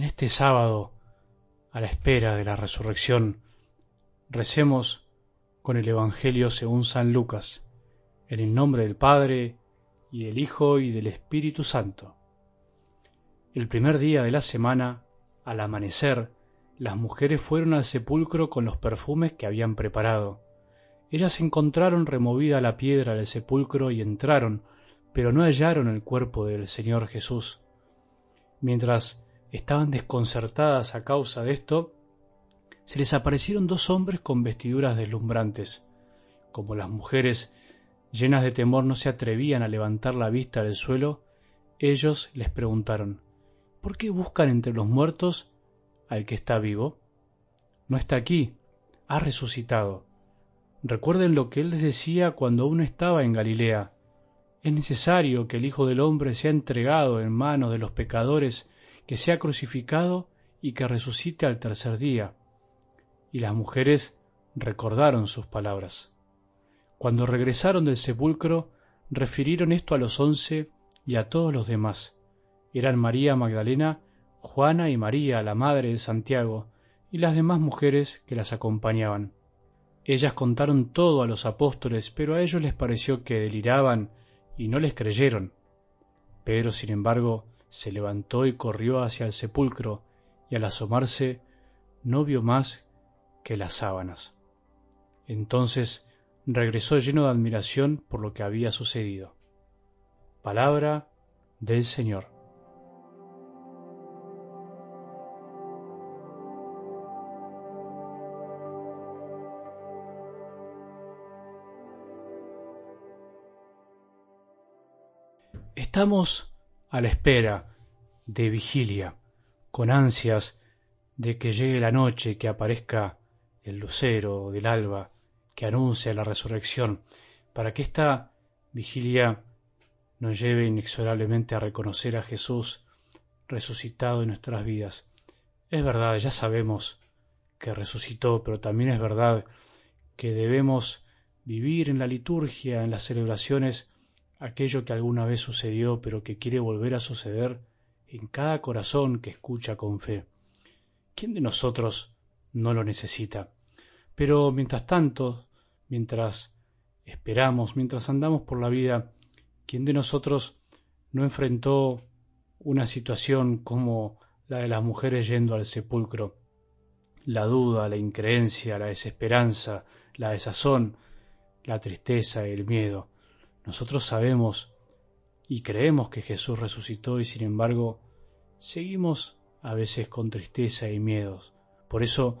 En este sábado, a la espera de la resurrección, recemos con el Evangelio según San Lucas, en el nombre del Padre, y del Hijo, y del Espíritu Santo. El primer día de la semana, al amanecer, las mujeres fueron al sepulcro con los perfumes que habían preparado. Ellas encontraron removida la piedra del sepulcro y entraron, pero no hallaron el cuerpo del Señor Jesús. Mientras estaban desconcertadas a causa de esto, se les aparecieron dos hombres con vestiduras deslumbrantes. Como las mujeres, llenas de temor, no se atrevían a levantar la vista del suelo, ellos les preguntaron, ¿Por qué buscan entre los muertos al que está vivo? No está aquí, ha resucitado. Recuerden lo que él les decía cuando uno estaba en Galilea. Es necesario que el Hijo del Hombre sea entregado en manos de los pecadores, que sea crucificado y que resucite al tercer día. Y las mujeres recordaron sus palabras. Cuando regresaron del sepulcro, refirieron esto a los once y a todos los demás. Eran María Magdalena, Juana y María, la madre de Santiago, y las demás mujeres que las acompañaban. Ellas contaron todo a los apóstoles, pero a ellos les pareció que deliraban y no les creyeron. Pedro, sin embargo, se levantó y corrió hacia el sepulcro, y al asomarse no vio más que las sábanas. Entonces regresó lleno de admiración por lo que había sucedido. Palabra del Señor. Estamos a la espera de vigilia, con ansias de que llegue la noche, que aparezca el lucero del alba, que anuncia la resurrección, para que esta vigilia nos lleve inexorablemente a reconocer a Jesús resucitado en nuestras vidas. Es verdad, ya sabemos que resucitó, pero también es verdad que debemos vivir en la liturgia, en las celebraciones, aquello que alguna vez sucedió pero que quiere volver a suceder en cada corazón que escucha con fe. ¿Quién de nosotros no lo necesita? Pero mientras tanto, mientras esperamos, mientras andamos por la vida, ¿quién de nosotros no enfrentó una situación como la de las mujeres yendo al sepulcro? La duda, la increencia, la desesperanza, la desazón, la tristeza y el miedo. Nosotros sabemos y creemos que Jesús resucitó y sin embargo seguimos a veces con tristeza y miedos. Por eso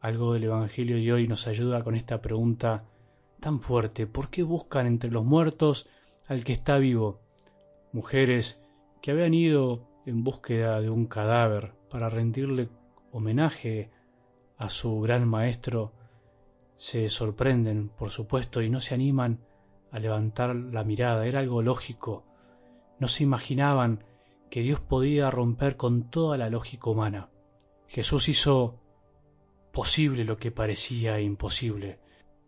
algo del Evangelio de hoy nos ayuda con esta pregunta tan fuerte. ¿Por qué buscan entre los muertos al que está vivo? Mujeres que habían ido en búsqueda de un cadáver para rendirle homenaje a su gran maestro, se sorprenden, por supuesto, y no se animan a levantar la mirada, era algo lógico. No se imaginaban que Dios podía romper con toda la lógica humana. Jesús hizo posible lo que parecía imposible.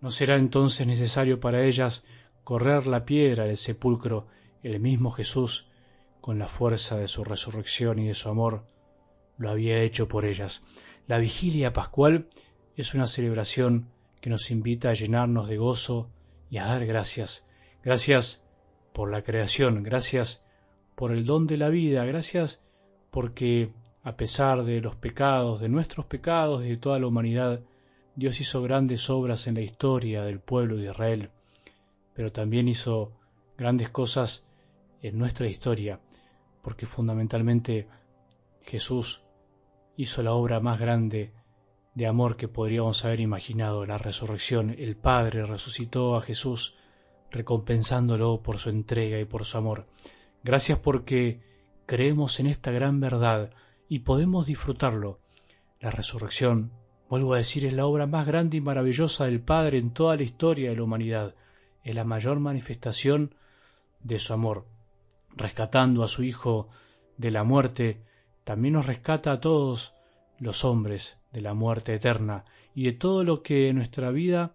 ¿No será entonces necesario para ellas correr la piedra del sepulcro el mismo Jesús, con la fuerza de su resurrección y de su amor, lo había hecho por ellas? La vigilia pascual es una celebración que nos invita a llenarnos de gozo y a dar gracias. Gracias por la creación, gracias por el don de la vida, gracias porque a pesar de los pecados, de nuestros pecados, de toda la humanidad, Dios hizo grandes obras en la historia del pueblo de Israel, pero también hizo grandes cosas en nuestra historia, porque fundamentalmente Jesús hizo la obra más grande de amor que podríamos haber imaginado, la resurrección. El Padre resucitó a Jesús recompensándolo por su entrega y por su amor. Gracias porque creemos en esta gran verdad y podemos disfrutarlo. La resurrección, vuelvo a decir, es la obra más grande y maravillosa del Padre en toda la historia de la humanidad. Es la mayor manifestación de su amor. Rescatando a su Hijo de la muerte, también nos rescata a todos los hombres de la muerte eterna y de todo lo que en nuestra vida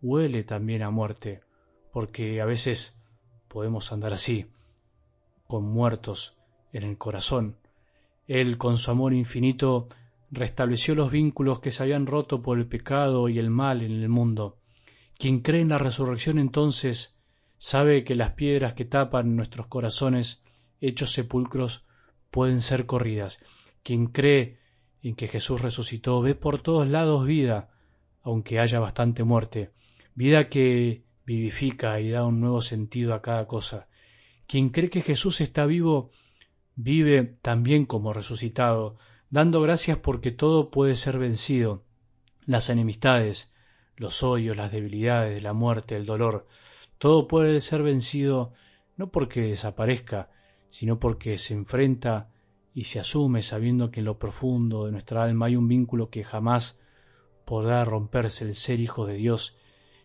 huele también a muerte, porque a veces podemos andar así, con muertos en el corazón. Él, con su amor infinito, restableció los vínculos que se habían roto por el pecado y el mal en el mundo. Quien cree en la resurrección entonces sabe que las piedras que tapan nuestros corazones hechos sepulcros pueden ser corridas. Quien cree en que Jesús resucitó ve por todos lados vida, aunque haya bastante muerte, vida que vivifica y da un nuevo sentido a cada cosa. Quien cree que Jesús está vivo vive también como resucitado, dando gracias porque todo puede ser vencido, las enemistades, los odios, las debilidades, la muerte, el dolor, todo puede ser vencido no porque desaparezca, sino porque se enfrenta y se asume sabiendo que en lo profundo de nuestra alma hay un vínculo que jamás podrá romperse el ser hijo de Dios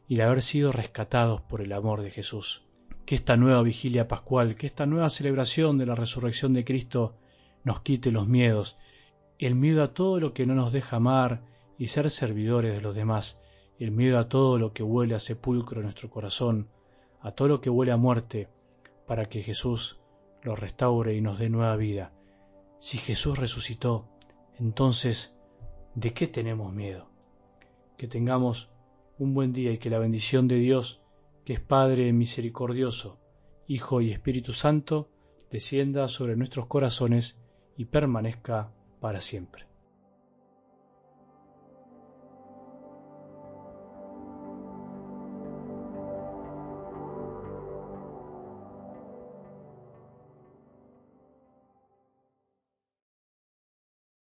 y el haber sido rescatados por el amor de Jesús. Que esta nueva vigilia pascual, que esta nueva celebración de la resurrección de Cristo nos quite los miedos, el miedo a todo lo que no nos deja amar y ser servidores de los demás, el miedo a todo lo que huele a sepulcro en nuestro corazón, a todo lo que huele a muerte, para que Jesús lo restaure y nos dé nueva vida. Si Jesús resucitó, entonces, ¿de qué tenemos miedo? Que tengamos un buen día y que la bendición de Dios, que es Padre misericordioso, Hijo y Espíritu Santo, descienda sobre nuestros corazones y permanezca para siempre.